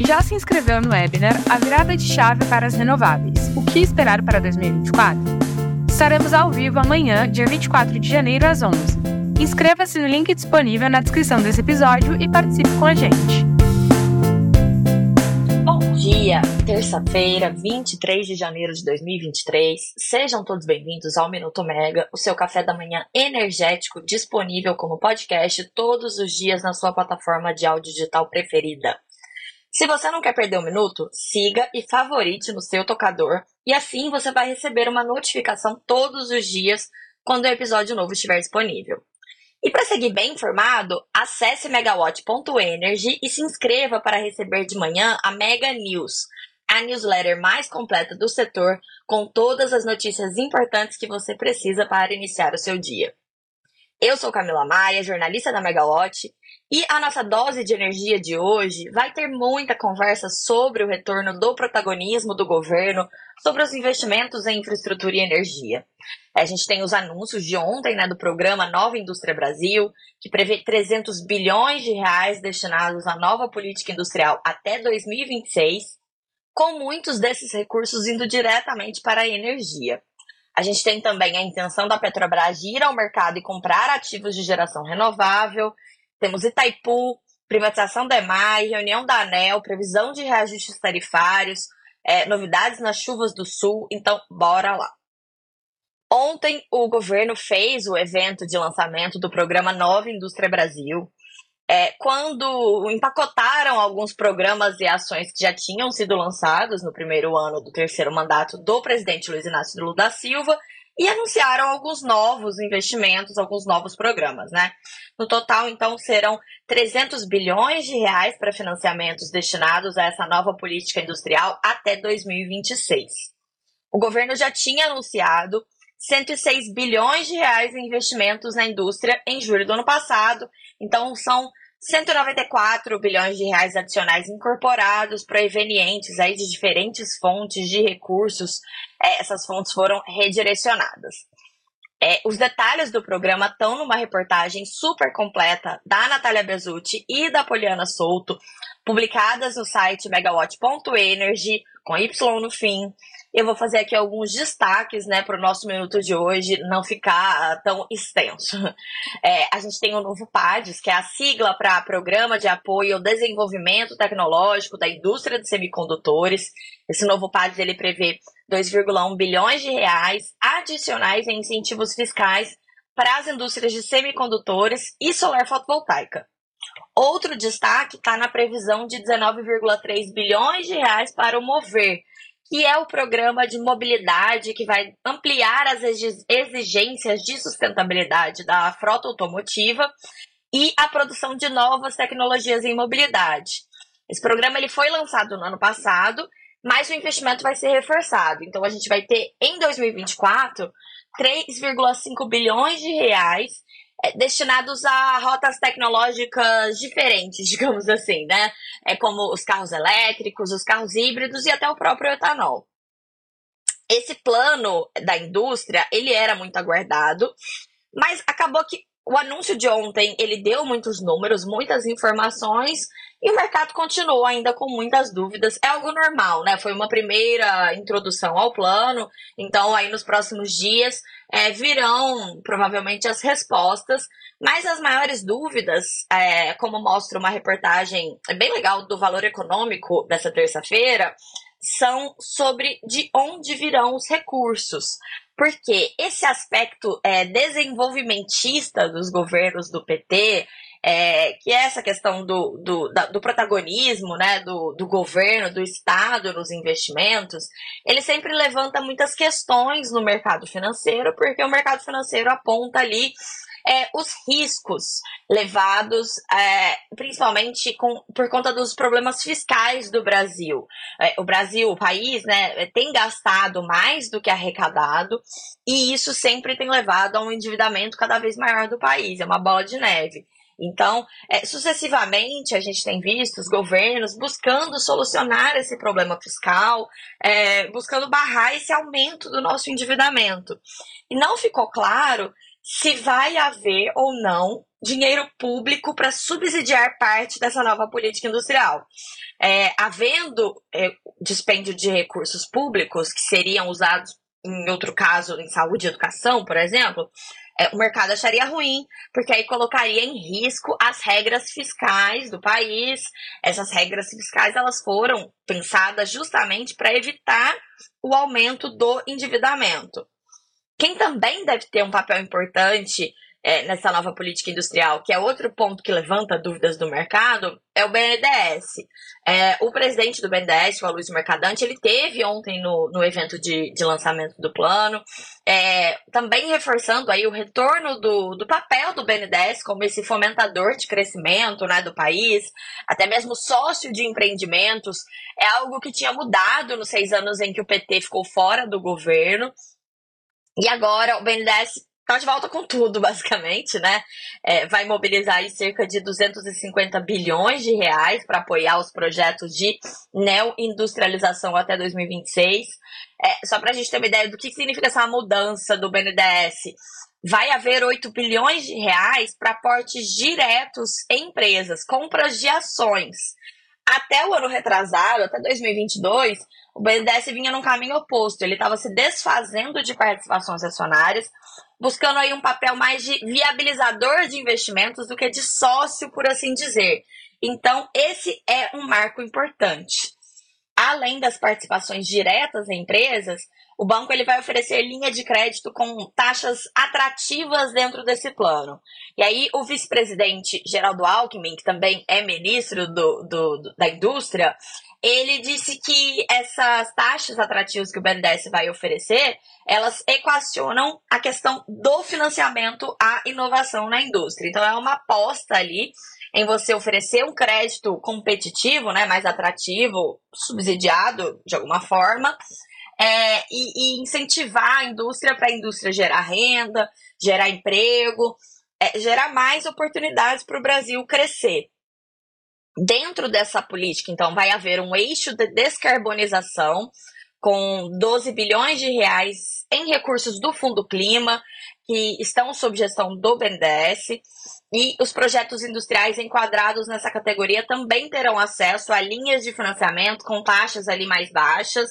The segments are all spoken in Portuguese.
Já se inscreveu no webinar A Virada de Chave para as Renováveis O que esperar para 2024? Estaremos ao vivo amanhã, dia 24 de janeiro, às 11. Inscreva-se no link disponível na descrição desse episódio e participe com a gente. Bom dia, terça-feira, 23 de janeiro de 2023. Sejam todos bem-vindos ao Minuto Mega, o seu café da manhã energético disponível como podcast todos os dias na sua plataforma de áudio digital preferida. Se você não quer perder um minuto, siga e favorite no seu tocador, e assim você vai receber uma notificação todos os dias quando o episódio novo estiver disponível. E para seguir bem informado, acesse megawatt.energy e se inscreva para receber de manhã a Mega News, a newsletter mais completa do setor, com todas as notícias importantes que você precisa para iniciar o seu dia. Eu sou Camila Maia, jornalista da Megawatt, e a nossa dose de energia de hoje vai ter muita conversa sobre o retorno do protagonismo do governo, sobre os investimentos em infraestrutura e energia. A gente tem os anúncios de ontem né, do programa Nova Indústria Brasil, que prevê 300 bilhões de reais destinados à nova política industrial até 2026, com muitos desses recursos indo diretamente para a energia. A gente tem também a intenção da Petrobras de ir ao mercado e comprar ativos de geração renovável. Temos Itaipu, privatização da EMAI, reunião da ANEL, previsão de reajustes tarifários, é, novidades nas chuvas do sul. Então, bora lá. Ontem, o governo fez o evento de lançamento do programa Nova Indústria Brasil. É, quando empacotaram alguns programas e ações que já tinham sido lançados no primeiro ano do terceiro mandato do presidente Luiz Inácio Lula da Silva e anunciaram alguns novos investimentos, alguns novos programas, né? No total, então, serão 300 bilhões de reais para financiamentos destinados a essa nova política industrial até 2026. O governo já tinha anunciado 106 bilhões de reais em investimentos na indústria em julho do ano passado. Então, são 194 bilhões de reais adicionais incorporados provenientes aí de diferentes fontes de recursos. É, essas fontes foram redirecionadas. É, os detalhes do programa estão numa reportagem super completa da Natália Bezutti e da Poliana Souto, publicadas no site megawatt.energy, com Y no fim. Eu vou fazer aqui alguns destaques né, para o nosso minuto de hoje não ficar tão extenso. É, a gente tem o novo PADES, que é a sigla para Programa de Apoio ao Desenvolvimento Tecnológico da Indústria de Semicondutores. Esse novo PADES ele prevê 2,1 bilhões de reais adicionais em incentivos fiscais para as indústrias de semicondutores e solar fotovoltaica. Outro destaque está na previsão de 19,3 bilhões de reais para o Mover, que é o programa de mobilidade que vai ampliar as exigências de sustentabilidade da frota automotiva e a produção de novas tecnologias em mobilidade. Esse programa ele foi lançado no ano passado, mas o investimento vai ser reforçado. Então a gente vai ter em 2024 3,5 bilhões de reais destinados a rotas tecnológicas diferentes, digamos assim, né? É como os carros elétricos, os carros híbridos e até o próprio etanol. Esse plano da indústria, ele era muito aguardado, mas acabou que o anúncio de ontem, ele deu muitos números, muitas informações, e o mercado continuou ainda com muitas dúvidas. É algo normal, né? Foi uma primeira introdução ao plano, então aí nos próximos dias é, virão provavelmente as respostas, mas as maiores dúvidas, é, como mostra uma reportagem bem legal do Valor Econômico dessa terça-feira, são sobre de onde virão os recursos. Porque esse aspecto é, desenvolvimentista dos governos do PT, é, que é essa questão do, do, da, do protagonismo né, do, do governo, do Estado nos investimentos, ele sempre levanta muitas questões no mercado financeiro, porque o mercado financeiro aponta ali é, os riscos levados, é, principalmente com, por conta dos problemas fiscais do Brasil. É, o Brasil, o país, né, tem gastado mais do que arrecadado, e isso sempre tem levado a um endividamento cada vez maior do país. É uma bola de neve. Então, é, sucessivamente, a gente tem visto os governos buscando solucionar esse problema fiscal, é, buscando barrar esse aumento do nosso endividamento. E não ficou claro se vai haver ou não dinheiro público para subsidiar parte dessa nova política industrial. É, havendo é, dispêndio de recursos públicos que seriam usados, em outro caso, em saúde e educação, por exemplo, é, o mercado acharia ruim, porque aí colocaria em risco as regras fiscais do país. Essas regras fiscais elas foram pensadas justamente para evitar o aumento do endividamento. Quem também deve ter um papel importante é, nessa nova política industrial, que é outro ponto que levanta dúvidas do mercado, é o BNDES. É, o presidente do BNDES, o Aloysio Mercadante, ele teve ontem no, no evento de, de lançamento do plano, é, também reforçando aí o retorno do, do papel do BNDES como esse fomentador de crescimento né, do país, até mesmo sócio de empreendimentos, é algo que tinha mudado nos seis anos em que o PT ficou fora do governo, e agora o BNDES está de volta com tudo, basicamente, né? É, vai mobilizar cerca de 250 bilhões de reais para apoiar os projetos de neo-industrialização até 2026. É, só para a gente ter uma ideia do que significa essa mudança do BNDES. Vai haver 8 bilhões de reais para aportes diretos em empresas, compras de ações. Até o ano retrasado, até 2022, o BNDES vinha num caminho oposto. Ele estava se desfazendo de participações acionárias, buscando aí um papel mais de viabilizador de investimentos do que de sócio, por assim dizer. Então, esse é um marco importante. Além das participações diretas em empresas, o banco ele vai oferecer linha de crédito com taxas atrativas dentro desse plano. E aí, o vice-presidente Geraldo Alckmin, que também é ministro do, do, do, da indústria, ele disse que essas taxas atrativas que o BNDES vai oferecer, elas equacionam a questão do financiamento à inovação na indústria. Então, é uma aposta ali em você oferecer um crédito competitivo, né, mais atrativo, subsidiado de alguma forma, é, e, e, incentivar a indústria para a indústria gerar renda, gerar emprego, é, gerar mais oportunidades para o Brasil crescer. Dentro dessa política, então, vai haver um eixo de descarbonização com 12 bilhões de reais em recursos do Fundo Clima, que estão sob gestão do BNDES, e os projetos industriais enquadrados nessa categoria também terão acesso a linhas de financiamento com taxas ali mais baixas.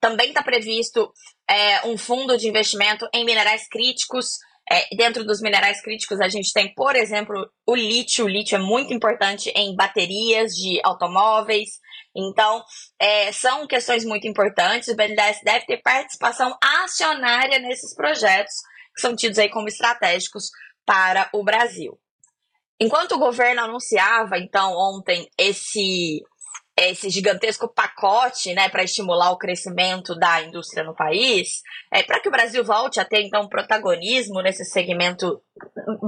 Também está previsto é, um fundo de investimento em minerais críticos, é, dentro dos minerais críticos, a gente tem, por exemplo, o lítio. O lítio é muito importante em baterias de automóveis. Então, é, são questões muito importantes. O BNDES deve ter participação acionária nesses projetos, que são tidos aí como estratégicos para o Brasil. Enquanto o governo anunciava, então, ontem, esse esse gigantesco pacote né, para estimular o crescimento da indústria no país, é, para que o Brasil volte a ter então protagonismo nesse segmento,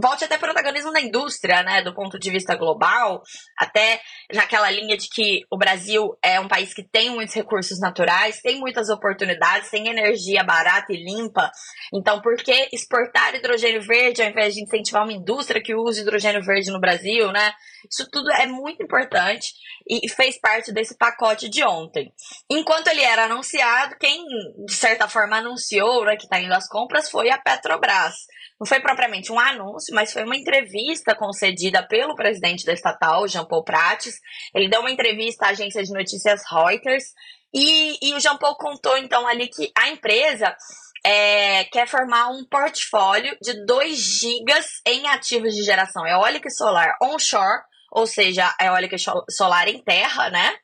volte a ter protagonismo na indústria, né, do ponto de vista global, até naquela linha de que o Brasil é um país que tem muitos recursos naturais, tem muitas oportunidades, tem energia barata e limpa. Então, por que exportar hidrogênio verde ao invés de incentivar uma indústria que use hidrogênio verde no Brasil, né? Isso tudo é muito importante e fez parte desse pacote de ontem. Enquanto ele era anunciado, quem de certa forma anunciou né, que está indo às compras foi a Petrobras. Não foi propriamente um anúncio, mas foi uma entrevista concedida pelo presidente da estatal, Jean Paul Prates. Ele deu uma entrevista à agência de notícias Reuters e, e o Jean Paul contou então ali que a empresa é, quer formar um portfólio de 2 gigas em ativos de geração eólica e solar onshore ou seja, eólica solar em terra, né?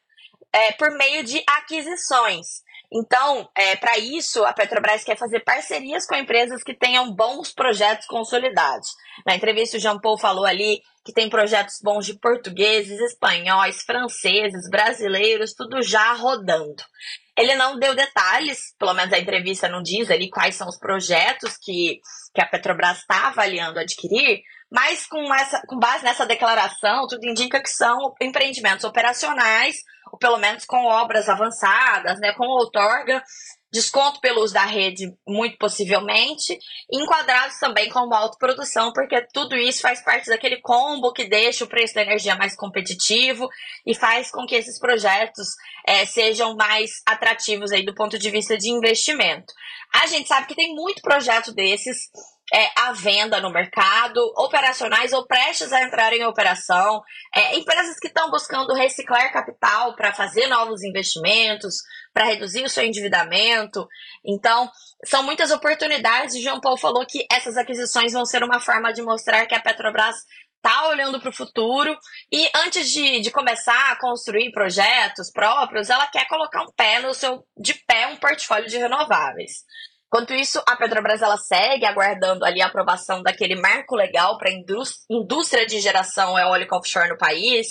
É, por meio de aquisições. Então, é, para isso, a Petrobras quer fazer parcerias com empresas que tenham bons projetos consolidados. Na entrevista, o Jean Paul falou ali que tem projetos bons de portugueses, espanhóis, franceses, brasileiros, tudo já rodando. Ele não deu detalhes, pelo menos a entrevista não diz ali quais são os projetos que, que a Petrobras está avaliando adquirir, mas com, essa, com base nessa declaração, tudo indica que são empreendimentos operacionais, ou pelo menos com obras avançadas, né, com outorga, desconto pelo uso da rede, muito possivelmente, enquadrados também como autoprodução, porque tudo isso faz parte daquele combo que deixa o preço da energia mais competitivo e faz com que esses projetos é, sejam mais atrativos aí do ponto de vista de investimento. A gente sabe que tem muito projeto desses é, à venda no mercado, operacionais ou prestes a entrar em operação, é, empresas que estão buscando reciclar capital para fazer novos investimentos, para reduzir o seu endividamento. Então, são muitas oportunidades. O João Paulo falou que essas aquisições vão ser uma forma de mostrar que a Petrobras está olhando para o futuro e antes de, de começar a construir projetos próprios, ela quer colocar um pé no seu de pé um portfólio de renováveis. Enquanto isso, a Petrobras ela segue aguardando ali a aprovação daquele marco legal para indústria de geração eólica offshore no país.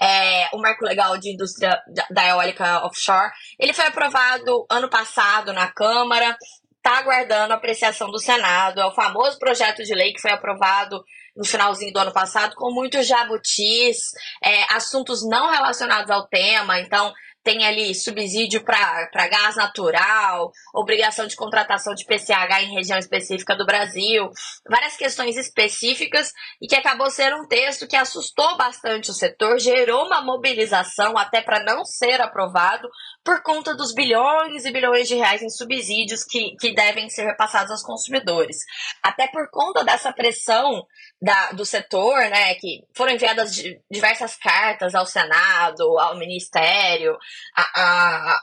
É, o marco legal de indústria da eólica offshore. Ele foi aprovado ano passado na Câmara, está aguardando a apreciação do Senado. É o famoso projeto de lei que foi aprovado no finalzinho do ano passado, com muitos jabutis, é, assuntos não relacionados ao tema. Então, tem ali subsídio para gás natural, obrigação de contratação de PCH em região específica do Brasil, várias questões específicas e que acabou sendo um texto que assustou bastante o setor, gerou uma mobilização até para não ser aprovado por conta dos bilhões e bilhões de reais em subsídios que, que devem ser repassados aos consumidores. Até por conta dessa pressão da, do setor, né, que foram enviadas diversas cartas ao Senado, ao Ministério, à,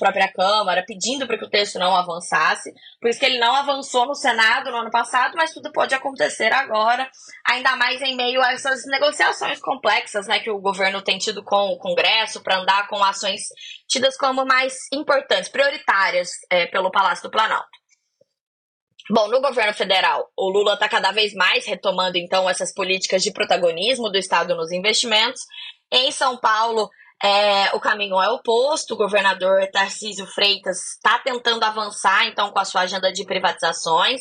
própria Câmara, pedindo para que o texto não avançasse. Por isso que ele não avançou no Senado no ano passado, mas tudo pode acontecer agora, ainda mais em meio a essas negociações complexas né, que o governo tem tido com o Congresso para andar com ações tidas como mais importantes, prioritárias é, pelo Palácio do Planalto. Bom, no governo federal, o Lula está cada vez mais retomando então essas políticas de protagonismo do Estado nos investimentos. Em São Paulo, é, o caminho é oposto. O governador Tarcísio Freitas está tentando avançar então com a sua agenda de privatizações,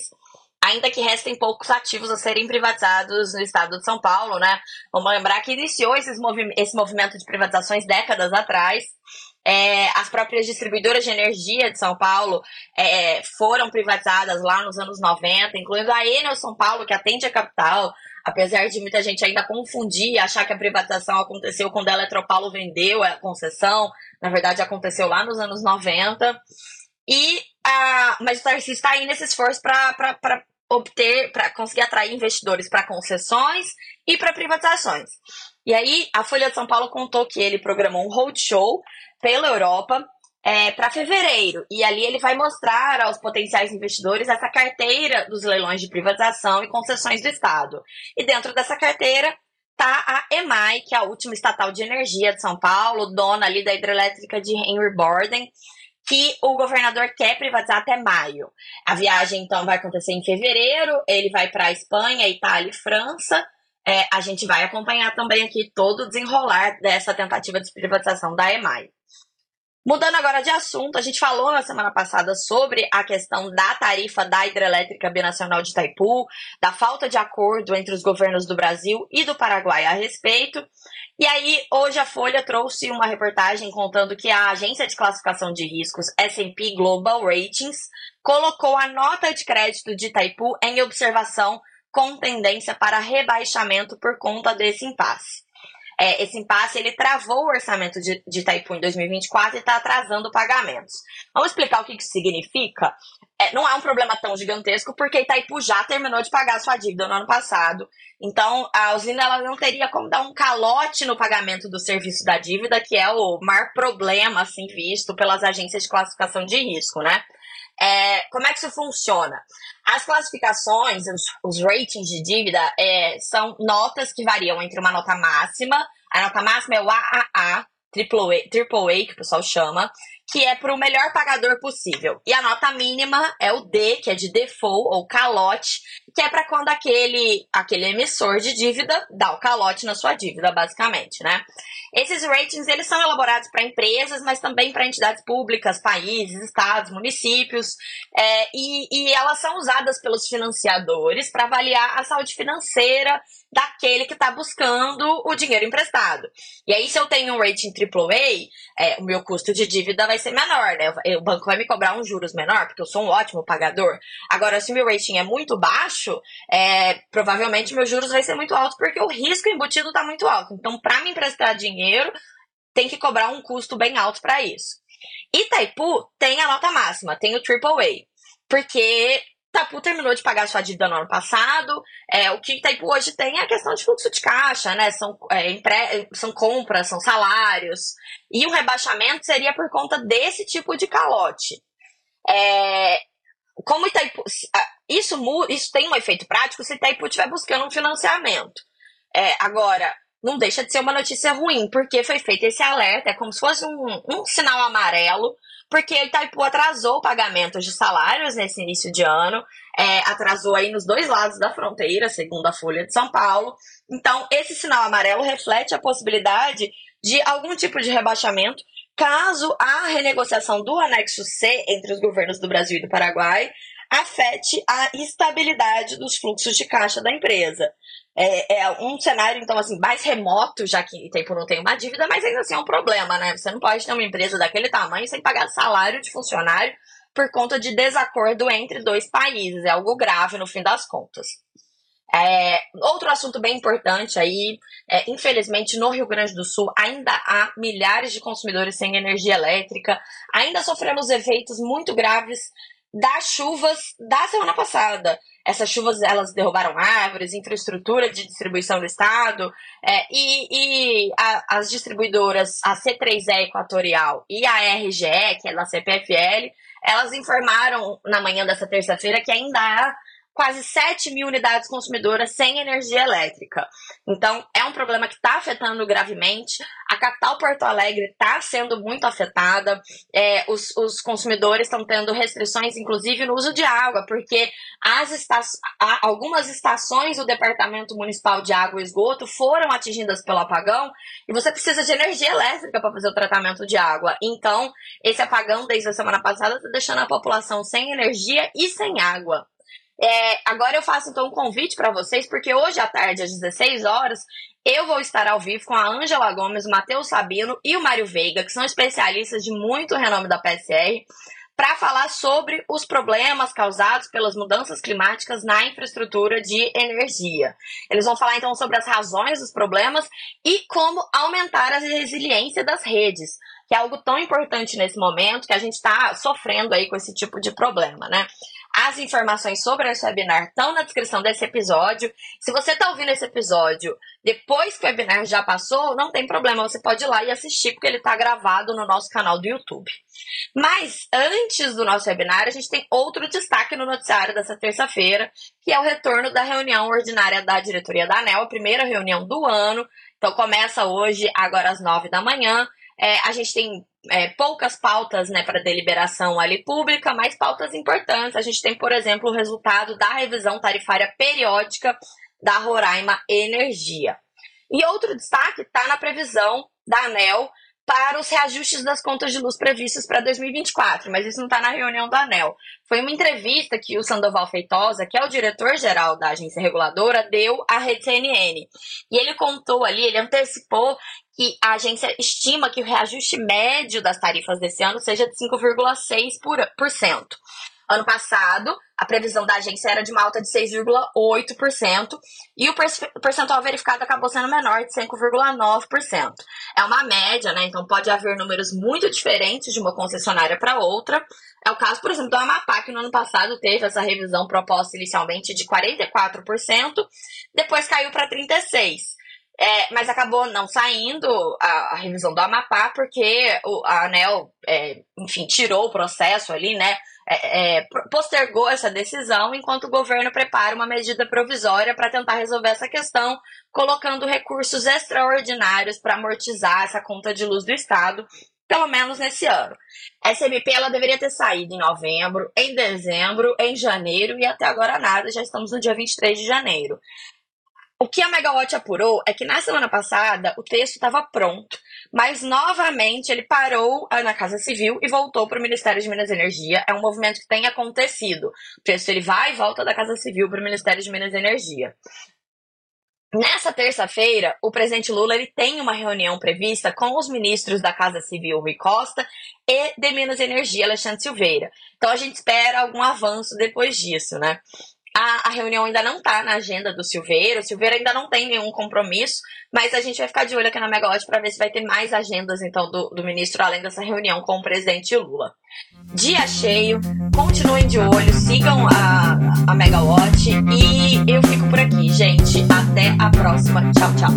ainda que restem poucos ativos a serem privatizados no estado de São Paulo, né? Vamos lembrar que iniciou movi esse movimento de privatizações décadas atrás. É, as próprias distribuidoras de energia de São Paulo é, foram privatizadas lá nos anos 90, incluindo a Enel São Paulo, que atende a capital, apesar de muita gente ainda confundir e achar que a privatização aconteceu quando a Eletropaulo vendeu a concessão, na verdade aconteceu lá nos anos 90. E a, mas o Tarcísio está aí nesse esforço para obter, para conseguir atrair investidores para concessões e para privatizações. E aí, a Folha de São Paulo contou que ele programou um roadshow pela Europa é, para fevereiro. E ali ele vai mostrar aos potenciais investidores essa carteira dos leilões de privatização e concessões do Estado. E dentro dessa carteira está a EMAI, que é a última estatal de energia de São Paulo, dona ali da hidrelétrica de Henry Borden, que o governador quer privatizar até maio. A viagem, então, vai acontecer em fevereiro, ele vai para Espanha, Itália e França. É, a gente vai acompanhar também aqui todo o desenrolar dessa tentativa de privatização da EMAI. Mudando agora de assunto, a gente falou na semana passada sobre a questão da tarifa da hidrelétrica binacional de Itaipu, da falta de acordo entre os governos do Brasil e do Paraguai a respeito. E aí, hoje a Folha trouxe uma reportagem contando que a agência de classificação de riscos S&P Global Ratings colocou a nota de crédito de Itaipu em observação com tendência para rebaixamento por conta desse impasse é, esse impasse ele travou o orçamento de, de Itaipu em 2024 e está atrasando pagamentos. Vamos explicar o que isso significa? É, não é um problema tão gigantesco, porque Itaipu já terminou de pagar sua dívida no ano passado. Então, a usina ela não teria como dar um calote no pagamento do serviço da dívida, que é o maior problema assim visto pelas agências de classificação de risco, né? É, como é que isso funciona? As classificações, os, os ratings de dívida, é, são notas que variam entre uma nota máxima, a nota máxima é o AAA, AAA, AAA que o pessoal chama, que é para o melhor pagador possível. E a nota mínima é o D, que é de default ou calote, que é para quando aquele, aquele emissor de dívida dá o calote na sua dívida, basicamente, né? Esses ratings, eles são elaborados para empresas, mas também para entidades públicas, países, estados, municípios, é, e, e elas são usadas pelos financiadores para avaliar a saúde financeira daquele que está buscando o dinheiro emprestado. E aí, se eu tenho um rating AAA, é, o meu custo de dívida vai ser menor, né? O banco vai me cobrar uns juros menor, porque eu sou um ótimo pagador. Agora, se o meu rating é muito baixo, é, provavelmente meus juros vai ser muito alto, porque o risco embutido está muito alto. Então, para me emprestar dinheiro, tem que cobrar um custo bem alto para isso. Itaipu tem a nota máxima, tem o AAA, porque Itaipu terminou de pagar sua dívida no ano passado. É, o que Itaipu hoje tem é a questão de fluxo de caixa, né? São, é, empre... são compras, são salários. E o rebaixamento seria por conta desse tipo de calote. É, como Itaipu. Isso, isso tem um efeito prático se Itaipu estiver buscando um financiamento. É, agora, não deixa de ser uma notícia ruim, porque foi feito esse alerta, é como se fosse um, um sinal amarelo, porque Itaipu atrasou o pagamento de salários nesse início de ano, é, atrasou aí nos dois lados da fronteira, segundo a Folha de São Paulo. Então, esse sinal amarelo reflete a possibilidade de algum tipo de rebaixamento caso a renegociação do anexo C entre os governos do Brasil e do Paraguai afete a estabilidade dos fluxos de caixa da empresa. É, é, um cenário, então, assim, mais remoto, já que tempo não tem uma dívida, mas ainda assim é um problema, né? Você não pode ter uma empresa daquele tamanho sem pagar salário de funcionário por conta de desacordo entre dois países. É algo grave no fim das contas. É, outro assunto bem importante aí, é, infelizmente no Rio Grande do Sul ainda há milhares de consumidores sem energia elétrica, ainda sofremos efeitos muito graves das chuvas da semana passada. Essas chuvas elas derrubaram árvores, infraestrutura de distribuição do estado é, e, e a, as distribuidoras, a C3E Equatorial e a RGE, que é da CPFL, elas informaram na manhã dessa terça-feira que ainda há quase 7 mil unidades consumidoras sem energia elétrica. Então, é um problema que está afetando gravemente. A capital Porto Alegre está sendo muito afetada. É, os, os, consumidores estão tendo restrições, inclusive, no uso de água, porque as esta algumas estações do Departamento Municipal de Água e Esgoto foram atingidas pelo apagão e você precisa de energia elétrica para fazer o tratamento de água. Então, esse apagão, desde a semana passada, está deixando a população sem energia e sem água. É, agora eu faço então um convite para vocês, porque hoje à tarde, às 16 horas, eu vou estar ao vivo com a Ângela Gomes, o Matheus Sabino e o Mário Veiga, que são especialistas de muito renome da PSR, para falar sobre os problemas causados pelas mudanças climáticas na infraestrutura de energia. Eles vão falar então sobre as razões dos problemas e como aumentar a resiliência das redes, que é algo tão importante nesse momento que a gente está sofrendo aí com esse tipo de problema, né? As informações sobre esse webinar estão na descrição desse episódio. Se você está ouvindo esse episódio depois que o webinar já passou, não tem problema, você pode ir lá e assistir, porque ele está gravado no nosso canal do YouTube. Mas antes do nosso webinar, a gente tem outro destaque no noticiário dessa terça-feira, que é o retorno da reunião ordinária da diretoria da ANEL, a primeira reunião do ano. Então começa hoje, agora às nove da manhã. É, a gente tem é, poucas pautas né, para deliberação ali pública, mas pautas importantes. A gente tem, por exemplo, o resultado da revisão tarifária periódica da Roraima Energia. E outro destaque está na previsão da ANEL para os reajustes das contas de luz previstos para 2024, mas isso não está na reunião da ANEL. Foi uma entrevista que o Sandoval Feitosa, que é o diretor-geral da agência reguladora, deu à Rede CNN. E ele contou ali, ele antecipou que a agência estima que o reajuste médio das tarifas desse ano seja de 5,6%. Ano passado, a previsão da agência era de uma alta de 6,8% e o percentual verificado acabou sendo menor, de 5,9%. É uma média, né? Então pode haver números muito diferentes de uma concessionária para outra. É o caso, por exemplo, do Amapá, que no ano passado teve essa revisão proposta inicialmente de 44%, depois caiu para 36%. É, mas acabou não saindo a, a, revisão do Amapá, porque o, a ANEL, é, enfim, tirou o processo ali, né? É, é postergou essa decisão enquanto o governo prepara uma medida provisória para tentar resolver essa questão, colocando recursos extraordinários para amortizar essa conta de luz do Estado, pelo menos nesse ano. Essa MP ela deveria ter saído em novembro, em dezembro, em janeiro e até agora nada, já estamos no dia 23 de janeiro. O que a Megawatt apurou é que na semana passada o texto estava pronto, mas novamente ele parou ah, na Casa Civil e voltou para o Ministério de Minas e Energia. É um movimento que tem acontecido. O texto ele vai e volta da Casa Civil para o Ministério de Minas e Energia. Nessa terça-feira, o presidente Lula ele tem uma reunião prevista com os ministros da Casa Civil, Rui Costa, e de Minas e Energia, Alexandre Silveira. Então a gente espera algum avanço depois disso, né? A, a, reunião ainda não está na agenda do Silveira, o Silveira ainda não tem nenhum compromisso, mas a gente vai ficar de olho aqui na Megawatt para ver se vai ter mais agendas então do, do ministro além dessa reunião com o presidente Lula. Dia cheio, continuem de olho, sigam a, a Megawatt e eu fico por aqui, gente. Até a próxima. Tchau, tchau.